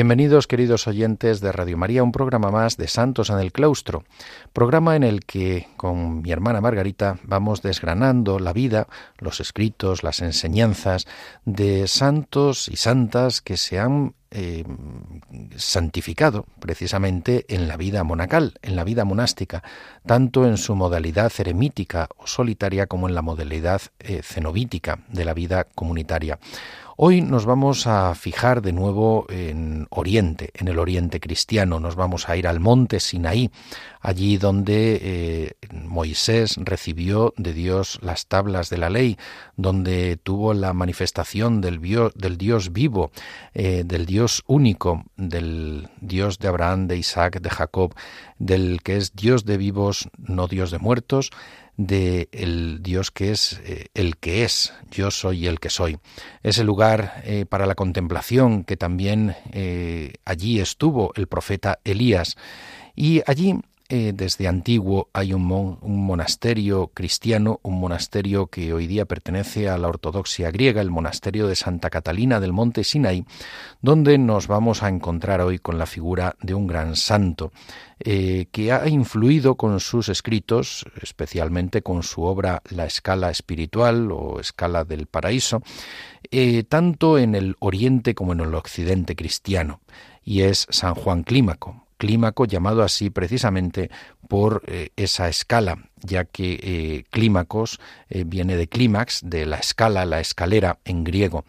Bienvenidos queridos oyentes de Radio María, un programa más de Santos en el Claustro, programa en el que con mi hermana Margarita vamos desgranando la vida, los escritos, las enseñanzas de santos y santas que se han eh, santificado precisamente en la vida monacal, en la vida monástica, tanto en su modalidad eremítica o solitaria como en la modalidad eh, cenobítica de la vida comunitaria. Hoy nos vamos a fijar de nuevo en Oriente, en el Oriente cristiano. Nos vamos a ir al monte Sinaí, allí donde eh, Moisés recibió de Dios las tablas de la ley, donde tuvo la manifestación del, Dios vivo, eh, del Dios único, del Dios de Abraham, de Isaac, de Jacob, del que es Dios de vivos, no Dios de muertos, de el Dios que es eh, el que es, yo soy el que soy. Ese lugar eh, para la contemplación que también eh, allí estuvo el profeta Elías. Y allí eh, desde antiguo hay un, monasterio cristiano, un monasterio que hoy día pertenece a la ortodoxia griega, el monasterio de Santa Catalina del Monte Sinaí, donde nos vamos a encontrar hoy con la figura de un gran santo eh, que ha influido con sus escritos, especialmente con su obra La escala espiritual o escala del paraíso, eh, tanto en el oriente como en el occidente cristiano, y es San Juan Clímaco clímaco llamado así precisamente por eh, esa escala, ya que eh, clímacos eh, viene de clímax, de la escala, la escalera en griego.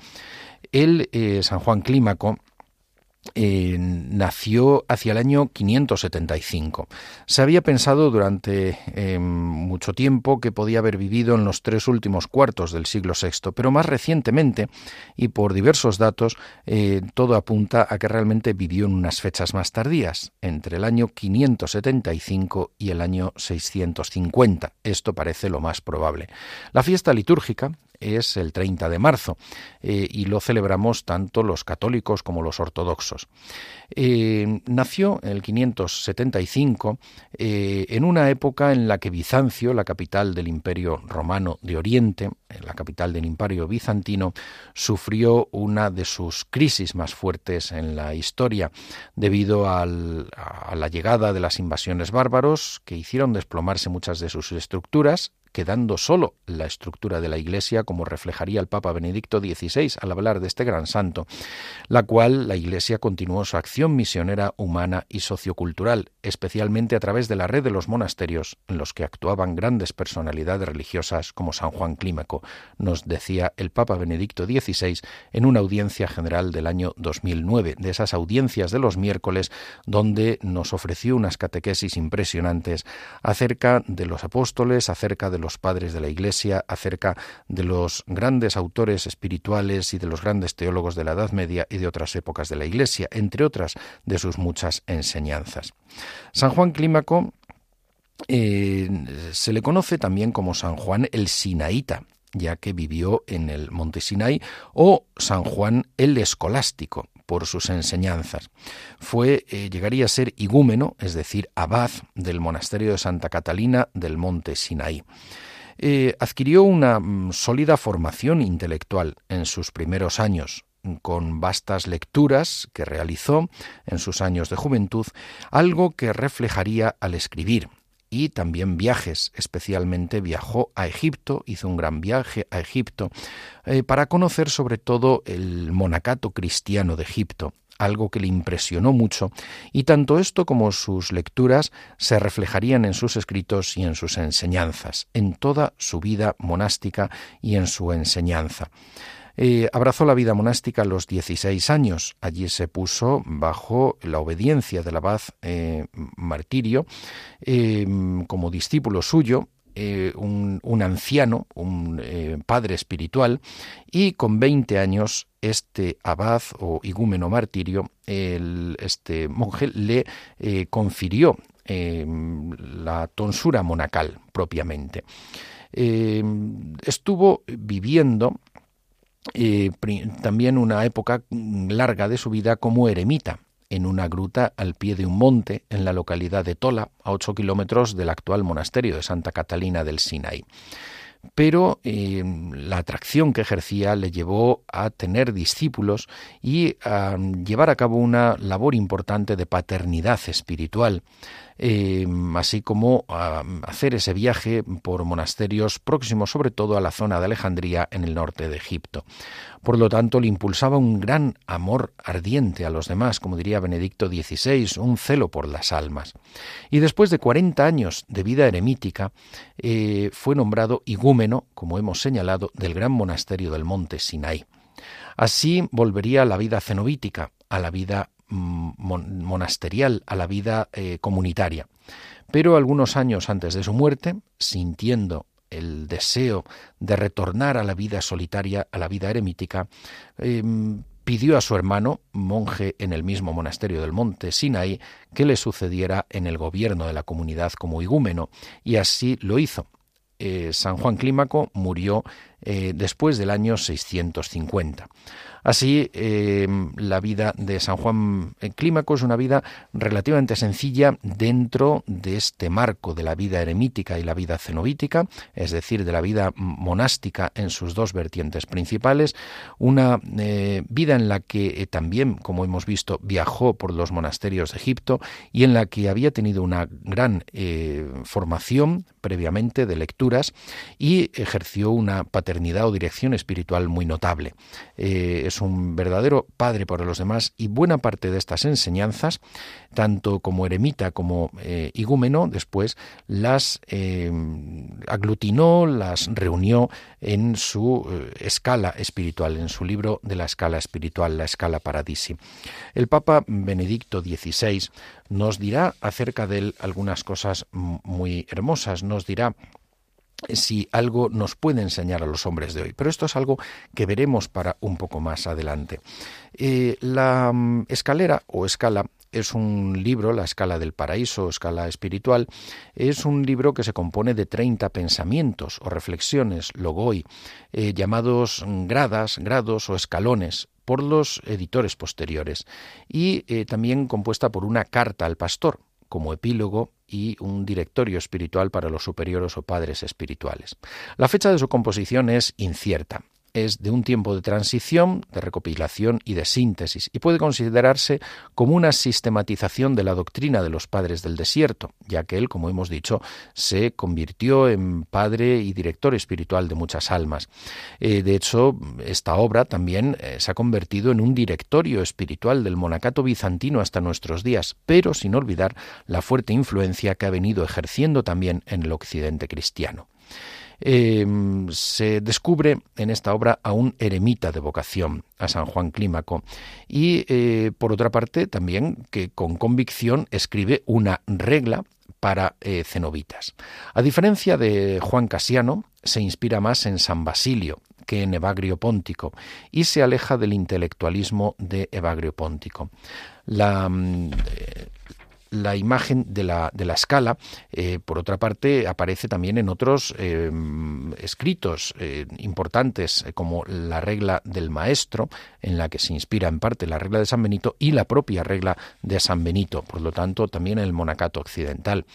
El San Juan Clímaco eh, nació hacia el año 575. Se había pensado durante eh, mucho tiempo que podía haber vivido en los tres últimos cuartos del siglo VI, pero más recientemente, y por diversos datos, eh, todo apunta a que realmente vivió en unas fechas más tardías, entre el año 575 y el año 650. Esto parece lo más probable. La fiesta litúrgica, es el 30 de marzo eh, y lo celebramos tanto los católicos como los ortodoxos. Eh, nació en el 575 eh, en una época en la que Bizancio, la capital del Imperio Romano de Oriente, la capital del Imperio Bizantino, sufrió una de sus crisis más fuertes en la historia debido a la llegada de las invasiones bárbaros que hicieron desplomarse muchas de sus estructuras quedando solo la estructura de la Iglesia, como reflejaría el Papa Benedicto XVI al hablar de este gran santo, la cual la Iglesia continuó su acción misionera humana y sociocultural, especialmente a través de la red de los monasterios en los que actuaban grandes personalidades religiosas como San Juan Clímaco, nos decía el Papa Benedicto XVI en una audiencia general del año 2009, de esas audiencias de los miércoles donde nos ofreció unas catequesis impresionantes acerca de los apóstoles, acerca de los padres de la Iglesia, acerca de los grandes autores espirituales y de los grandes teólogos de la Edad Media y de otras épocas de la Iglesia, entre otras de sus muchas enseñanzas. San Juan Clímaco eh, se le conoce también como San Juan el Sinaíta, ya que vivió en el monte Sinai, o San Juan el Escolástico, por sus enseñanzas. Fue, eh, llegaría a ser igúmeno, es decir, abad del monasterio de Santa Catalina del monte Sinaí. Eh, adquirió una mm, sólida formación intelectual en sus primeros años, con vastas lecturas que realizó en sus años de juventud, algo que reflejaría al escribir, y también viajes. Especialmente viajó a Egipto, hizo un gran viaje a Egipto eh, para conocer sobre todo el monacato cristiano de Egipto algo que le impresionó mucho, y tanto esto como sus lecturas se reflejarían en sus escritos y en sus enseñanzas, en toda su vida monástica y en su enseñanza. Eh, abrazó la vida monástica a los 16 años. Allí se puso bajo la obediencia del abad eh, Martirio eh, como discípulo suyo. Un, anciano, un padre espiritual, y con 20 años este abad o igúmeno martirio, el, este monje le confirió la tonsura monacal propiamente. estuvo viviendo también una época larga de su vida como eremita en una gruta al pie de un monte en la localidad de Tola, a ocho kilómetros del actual monasterio de Santa Catalina del Sinaí. Pero eh, la atracción que ejercía le llevó a tener discípulos y a llevar a cabo una labor importante de paternidad espiritual Em, así como hacer ese viaje por monasterios próximos sobre todo a la zona de Alejandría en el norte de Egipto. Por lo tanto, le impulsaba un gran amor ardiente a los demás, como diría Benedicto XVI, un celo por las almas. Y después de 40 años de vida eremítica, eh, fue nombrado igúmeno, como hemos señalado, del gran monasterio del monte Sinai. Así volvería a la vida cenobítica, a la vida monasterial, a la vida eh, comunitaria. Pero algunos años antes de su muerte, sintiendo el deseo de retornar a la vida solitaria, a la vida eremítica, em, pidió a su hermano, monje en el mismo monasterio del monte Sinai, que le sucediera en el gobierno de la comunidad como igúmeno, y así lo hizo. Eh, San Juan Clímaco murió eh, después del año 650. Así, em, la vida de San Juan Clímaco es una vida relativamente sencilla dentro de este marco de la vida eremítica y la vida cenobítica, es decir, de la vida monástica en sus dos vertientes principales, una eh, vida en la que eh, también, como hemos visto, viajó por los monasterios de Egipto y en la que había tenido una gran eh, formación previamente de lecturas y ejerció una paternidad o dirección espiritual muy notable es un verdadero padre para los demás y buena parte de estas enseñanzas, tanto como eremita como eh, igúmeno, después las eh, aglutinó, las reunió en su eh, escala espiritual, en su libro de la escala espiritual, la escala paradisi. El Papa Benedicto XVI nos dirá acerca de él algunas cosas muy hermosas, nos dirá si algo nos puede enseñar a los hombres de hoy. Pero esto es algo que veremos para un poco más adelante. Eh, la mm, escalera o escala es un libro, la escala del paraíso, escala espiritual, es un libro que se compone de 30 pensamientos o reflexiones, logoi, eh, llamados gradas, grados o escalones por los editores posteriores, y eh, también compuesta por una carta al pastor, como epílogo y un directorio espiritual para los superiores o padres espirituales. La fecha de su composición es incierta es de un tiempo de transición, de recopilación y de síntesis, y puede considerarse como una sistematización de la doctrina de los padres del desierto, ya que él, como hemos dicho, se convirtió en padre y director espiritual de muchas almas. Eh, de hecho, esta obra también eh, se ha convertido en un directorio espiritual del monacato bizantino hasta nuestros días, pero sin olvidar la fuerte influencia que ha venido ejerciendo también en el occidente cristiano. Em, se descubre en esta obra a un eremita de vocación, a San Juan Clímaco, y eh, por otra parte también que con convicción escribe una regla para eh, cenobitas. A diferencia de Juan Casiano, se inspira más en San Basilio que en Evagrio Póntico y se aleja del intelectualismo de Evagrio Póntico. La, mm, la imagen de la, de la escala, eh, por otra parte, aparece también en otros eh, escritos eh, importantes, como la regla del maestro, en la que se inspira en parte la regla de San Benito y la propia regla de San Benito, por lo tanto, también el monacato occidental.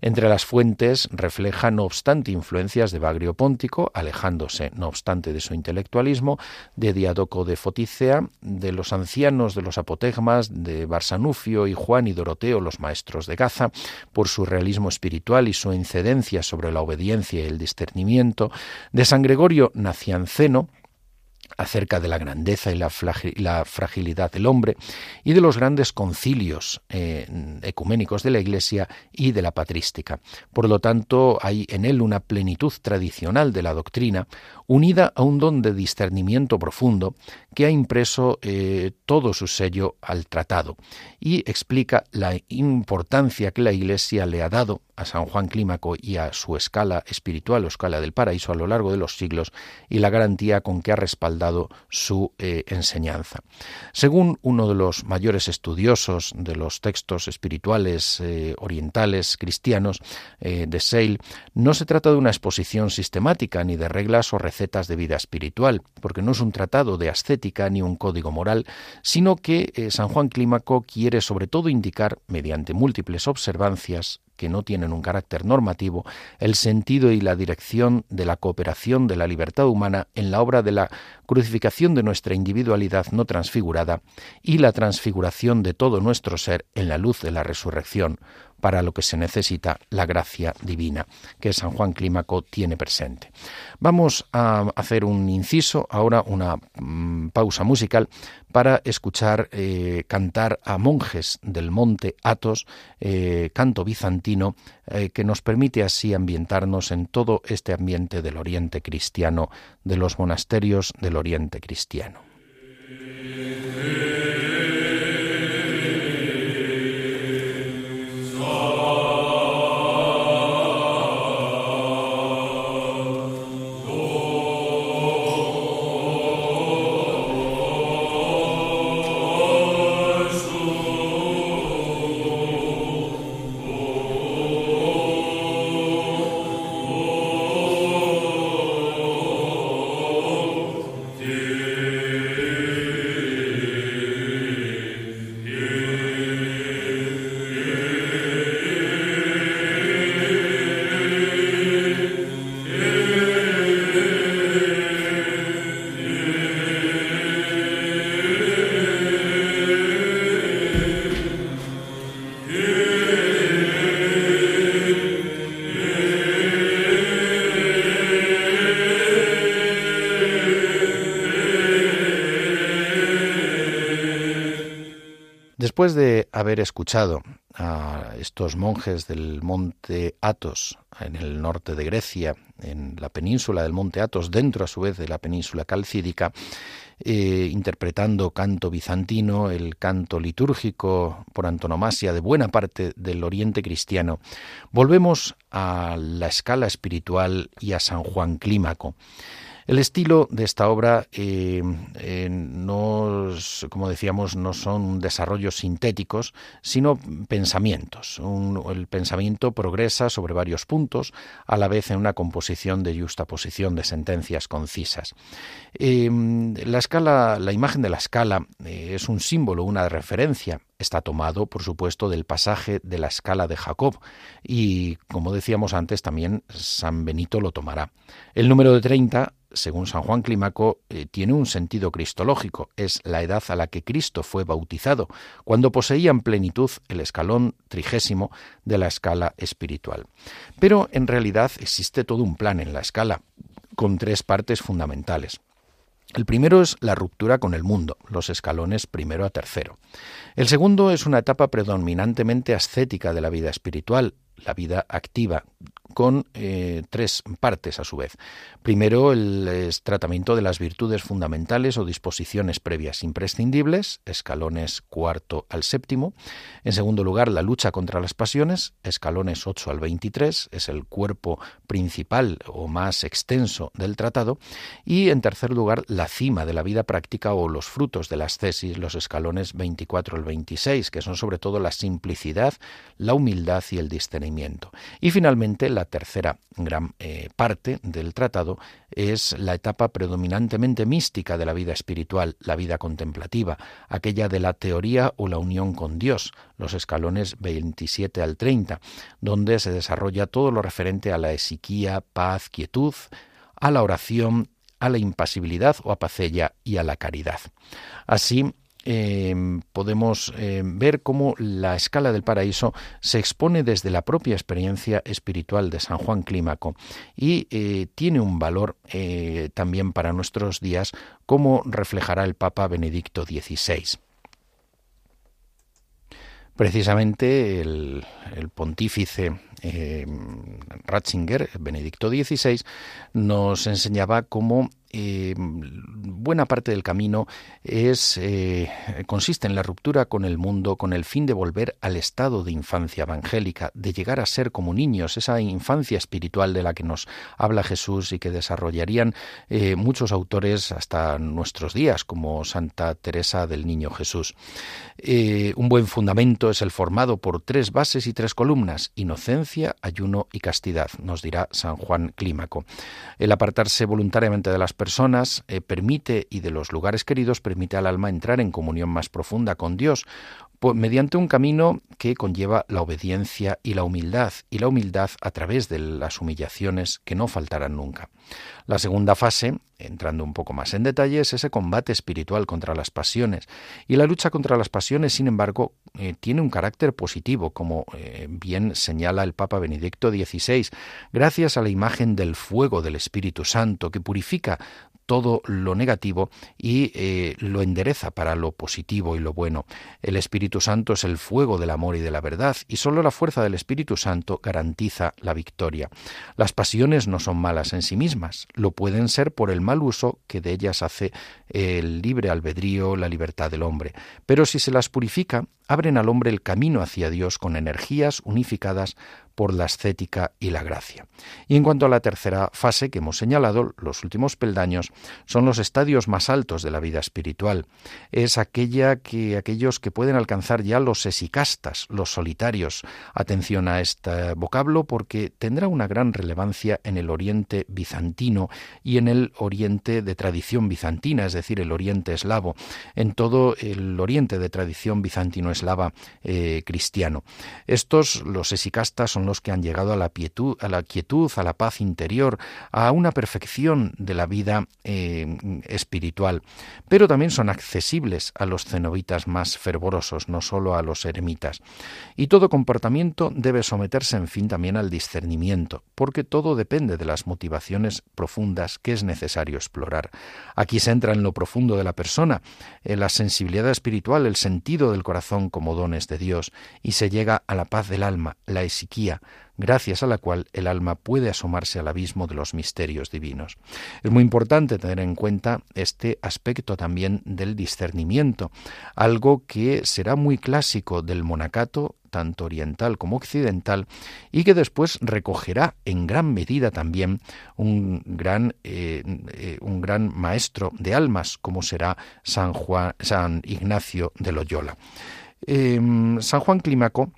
Entre las fuentes refleja, no obstante, influencias de Bagrio Póntico, alejándose, no obstante, de su intelectualismo, de Diadoco de Foticea, de los ancianos de los apotegmas, de Barsanufio y Juan y Doroteo, los maestros de Gaza, por su realismo espiritual y su incidencia sobre la obediencia y el discernimiento, de San Gregorio Nacianceno, acerca de la grandeza y la, fragilidad del hombre y de los grandes concilios eh, ecuménicos de la Iglesia y de la patrística. Por lo tanto, hay en él una plenitud tradicional de la doctrina unida a un don de discernimiento profundo que ha impreso eh, todo su sello al tratado y explica la importancia que la Iglesia le ha dado a San Juan Clímaco y a su escala espiritual o escala del paraíso a lo largo de los siglos y la garantía con que ha respaldado su eh, enseñanza. Según uno de los mayores estudiosos de los textos espirituales eh, orientales cristianos de Seil, no se trata de una exposición sistemática ni de reglas o recetas de vida espiritual, porque no es un tratado de ascética ni un código moral, sino que San Juan Clímaco quiere sobre todo indicar, mediante múltiples observancias, que no tienen un carácter normativo, el sentido y la dirección de la cooperación de la libertad humana en la obra de la crucificación de nuestra individualidad no transfigurada y la transfiguración de todo nuestro ser en la luz de la resurrección, para lo que se necesita la gracia divina que San Juan Clímaco tiene presente. Vamos a hacer un inciso, ahora una mm, pausa musical para escuchar eh, cantar a monjes del monte Athos, eh, canto bizantino, eh, que nos permite así ambientarnos en todo este ambiente del Oriente cristiano, de los monasterios del Oriente cristiano. Después de haber escuchado a estos monjes del monte Athos en el norte de Grecia, en la península del monte Athos, dentro a su vez de la península calcídica, eh, interpretando canto bizantino, el canto litúrgico por antonomasia de buena parte del oriente cristiano, volvemos a la escala espiritual y a San Juan Clímaco. El estilo de esta obra, eh, eh, no, como decíamos, no son desarrollos sintéticos, sino pensamientos. el pensamiento progresa sobre varios puntos, a la vez en una composición de justaposición de sentencias concisas. Eh, la escala, la imagen de la escala es un símbolo, una referencia está tomado, por supuesto, del pasaje de la escala de Jacob y, como decíamos antes, también San Benito lo tomará. El número de 30 según San Juan Clímaco, eh, tiene un sentido cristológico. Es la edad a la que Cristo fue bautizado, cuando poseía en plenitud el escalón trigésimo de la escala espiritual. Pero en realidad existe todo un plan en la escala, con tres partes fundamentales. El primero es la ruptura con el mundo, los escalones primero a tercero. El segundo es una etapa predominantemente ascética de la vida espiritual, la vida activa, con eh, tres partes a su vez. Primero, el tratamiento de las virtudes fundamentales o disposiciones previas imprescindibles, escalones cuarto al séptimo. En segundo lugar, la lucha contra las pasiones, escalones 8 al 23, es el cuerpo principal o más extenso del tratado. Y en tercer lugar, la cima de la vida práctica o los frutos de las tesis, los escalones 24 al 26, que son sobre todo la simplicidad, la humildad y el discernimiento. Y finalmente, la tercera gran eh, parte del tratado es la etapa predominantemente mística de la vida espiritual, la vida contemplativa, aquella de la teoría o la unión con Dios, los escalones 27 al 30, donde se desarrolla todo lo referente a la esiquía, paz, quietud, a la oración, a la impasibilidad o apacella y a la caridad. Así, Em, podemos em, ver cómo la escala del paraíso se expone desde la propia experiencia espiritual de San Juan Clímaco y eh, tiene un valor eh, también para nuestros días, como reflejará el Papa Benedicto XVI. Precisamente el, pontífice eh, Ratzinger, Benedicto XVI, nos enseñaba cómo eh, buena parte del camino es eh, consiste en la ruptura con el mundo con el fin de volver al estado de infancia evangélica, de llegar a ser como niños, esa infancia espiritual de la que nos habla Jesús y que desarrollarían eh, muchos autores hasta nuestros días, como Santa Teresa del Niño Jesús. un buen fundamento es el formado por tres bases y tres columnas: inocencia, ayuno y castidad, nos dirá San Juan Clímaco. El apartarse voluntariamente de las personas eh, permite y de los lugares queridos permite al alma entrar en comunión más profunda con Dios, mediante un camino que conlleva la obediencia y la humildad, y la humildad a través de las humillaciones que no faltarán nunca. La segunda fase, entrando un poco más en detalle, es ese combate espiritual contra las pasiones. Y la lucha contra las pasiones, sin embargo, eh, tiene un carácter positivo, como eh, bien señala el Papa Benedicto XVI, gracias a la imagen del fuego del Espíritu Santo, que purifica todo lo negativo y eh, lo endereza para lo positivo y lo bueno. El Espíritu Santo es el fuego del amor y de la verdad y solo la fuerza del Espíritu Santo garantiza la victoria. Las pasiones no son malas en sí mismas, lo pueden ser por el mal uso que de ellas hace el libre albedrío, la libertad del hombre. Pero si se las purifica, abren al hombre el camino hacia Dios con energías unificadas por la ascética y la gracia. Y en cuanto a la tercera fase que hemos señalado, los últimos peldaños son los estadios más altos de la vida espiritual. Es aquella que aquellos que pueden alcanzar ya los esicastas, los solitarios. Atención a este vocablo porque tendrá una gran relevancia en el Oriente bizantino y en el Oriente de tradición bizantina, es decir, el Oriente eslavo, en todo el Oriente de tradición bizantino-eslava eh, cristiano. Estos, los esicastas, son los que han llegado a la, a la quietud, a la paz interior, a una perfección de la vida eh, espiritual. Pero también son accesibles a los cenobitas más fervorosos, no solo a los eremitas. Y todo comportamiento debe someterse, en fin, también al discernimiento, porque todo depende de las motivaciones profundas que es necesario explorar. Aquí se entra en lo profundo de la persona, en la sensibilidad espiritual, el sentido del corazón como dones de Dios, y se llega a la paz del alma, la esiquía, gracias a la cual el alma puede asomarse al abismo de los misterios divinos. Es muy importante tener en cuenta este aspecto también del discernimiento, algo que será muy clásico del monacato tanto oriental como occidental, y que después recogerá en gran medida también un gran, eh, eh, un gran maestro de almas, como será San, Juan, San Ignacio de Loyola. Em, San Juan Clímaco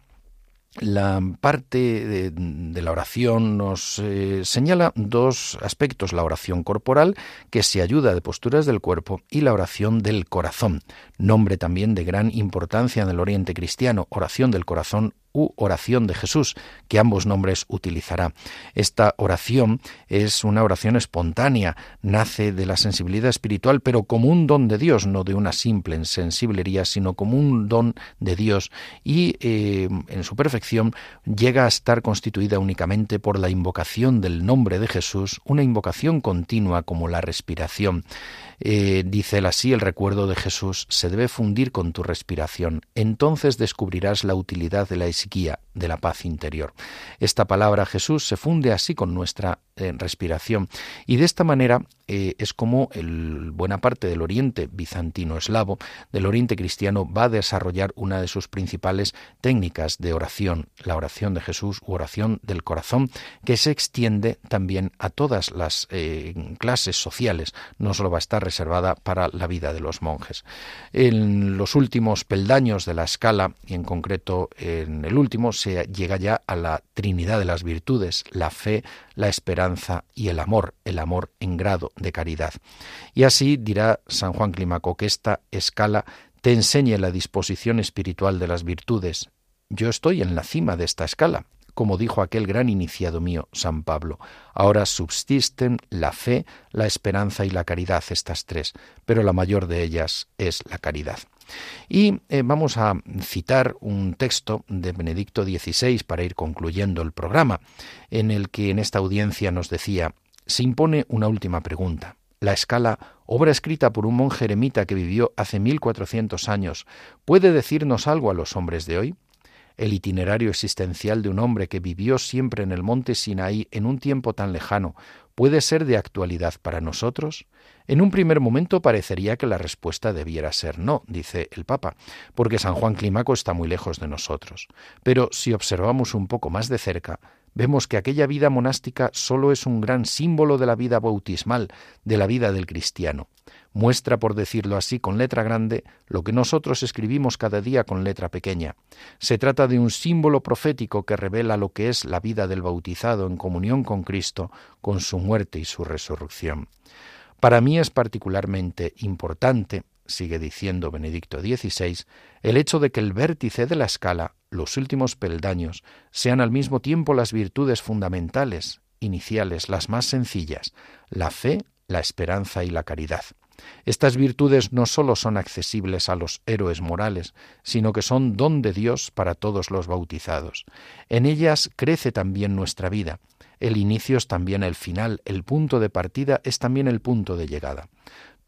la parte de, la oración nos eh, señala dos aspectos, la oración corporal, que se ayuda de posturas del cuerpo, y la oración del corazón, nombre también de gran importancia en el Oriente cristiano, oración del corazón oración de Jesús, que ambos nombres utilizará. Esta oración es una oración espontánea, nace de la sensibilidad espiritual, pero como un don de Dios, no de una simple sensiblería, sino como un don de Dios y eh, en su perfección llega a estar constituida únicamente por la invocación del nombre de Jesús, una invocación continua como la respiración. Eh, dice él así, el recuerdo de Jesús se debe fundir con tu respiración. Entonces descubrirás la utilidad de la de la paz interior. Esta palabra Jesús se funde así con nuestra eh, respiración y de esta manera eh, es como buena parte del Oriente bizantino eslavo, del Oriente cristiano, va a desarrollar una de sus principales técnicas de oración, la oración de Jesús u oración del corazón, que se extiende también a todas las clases sociales, no solo va a estar reservada para la vida de los monjes. En los últimos peldaños de la escala, y en concreto en el último, se llega ya a la Trinidad de las virtudes, la fe, la esperanza y el amor, el amor en grado de caridad. Y así dirá San Juan Clímaco que esta escala te enseñe la disposición espiritual de las virtudes. Yo estoy en la cima de esta escala, como dijo aquel gran iniciado mío, San Pablo. Ahora subsisten la fe, la esperanza y la caridad, estas tres, pero la mayor de ellas es la caridad. Y eh, vamos a citar un texto de Benedicto XVI para ir concluyendo el programa, en el que en esta audiencia nos decía, se impone una última pregunta. La escala, obra escrita por un monje eremita que vivió hace 1400 años, ¿puede decirnos algo a los hombres de hoy? El itinerario existencial de un hombre que vivió siempre en el monte Sinaí en un tiempo tan lejano, puede ser de actualidad para nosotros? En un primer momento parecería que la respuesta debiera ser no, dice el Papa, porque San Juan Clímaco está muy lejos de nosotros. Pero si observamos un poco más de cerca, vemos que aquella vida monástica solo es un gran símbolo de la vida bautismal, de la vida del cristiano muestra, por decirlo así, con letra grande lo que nosotros escribimos cada día con letra pequeña. Se trata de un símbolo profético que revela lo que es la vida del bautizado en comunión con Cristo, con su muerte y su resurrección. Para mí es particularmente importante, sigue diciendo Benedicto XVI, el hecho de que el vértice de la escala, los últimos peldaños, sean al mismo tiempo las virtudes fundamentales, iniciales, las más sencillas, la fe, la esperanza y la caridad. Estas virtudes no sólo son accesibles a los héroes morales, sino que son don de Dios para todos los bautizados. En ellas crece también nuestra vida. El inicio es también el final, el punto de partida es también el punto de llegada.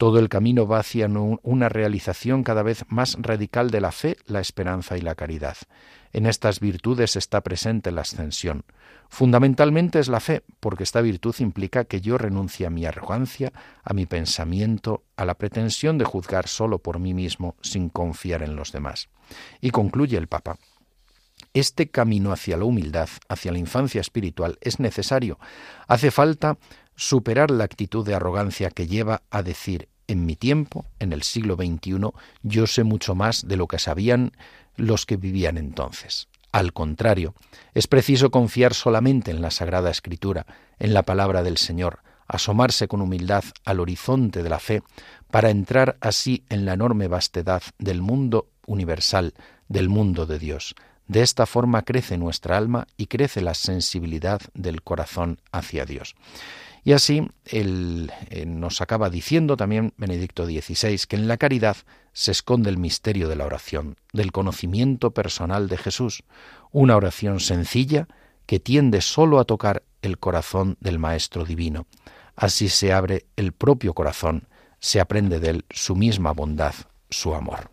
Todo el camino va hacia una realización cada vez más radical de la fe, la esperanza y la caridad. En estas virtudes está presente la ascensión. Fundamentalmente es la fe, porque esta virtud implica que yo renuncie a mi arrogancia, a mi pensamiento, a la pretensión de juzgar solo por mí mismo sin confiar en los demás. Y concluye el Papa. Este camino hacia la humildad, hacia la infancia espiritual, es necesario. Hace falta superar la actitud de arrogancia que lleva a decir en mi tiempo, en el siglo XXI, yo sé mucho más de lo que sabían los que vivían entonces. Al contrario, es preciso confiar solamente en la Sagrada Escritura, en la palabra del Señor, asomarse con humildad al horizonte de la fe, para entrar así en la enorme vastedad del mundo universal, del mundo de Dios. De esta forma crece nuestra alma y crece la sensibilidad del corazón hacia Dios. Y así él, eh, nos acaba diciendo también Benedicto XVI que en la caridad se esconde el misterio de la oración, del conocimiento personal de Jesús, una oración sencilla que tiende sólo a tocar el corazón del Maestro Divino. Así se abre el propio corazón, se aprende de él su misma bondad, su amor.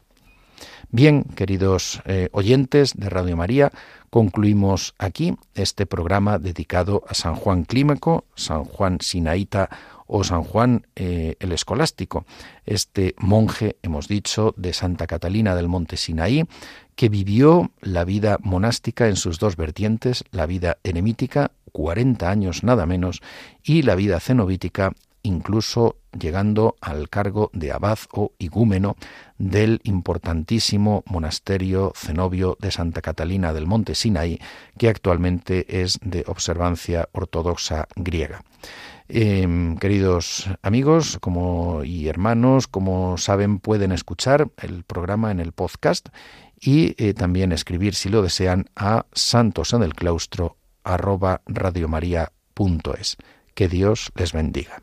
Bien, queridos eh, oyentes de Radio María, concluimos aquí este programa dedicado a San Juan Clímaco, San Juan Sinaíta o San Juan eh, el Escolástico, este monje, hemos dicho, de Santa Catalina del Monte Sinaí, que vivió la vida monástica en sus dos vertientes, la vida eremítica, 40 años nada menos, y la vida cenobítica, incluso llegando al cargo de abad o igúmeno del importantísimo monasterio cenobio de Santa Catalina del Monte Sinaí, que actualmente es de observancia ortodoxa griega. Em, queridos amigos como, y hermanos, como saben, pueden escuchar el programa en el podcast y eh, también escribir, si lo desean, a santos en el claustro arroba radiomaria.es. Que Dios les bendiga.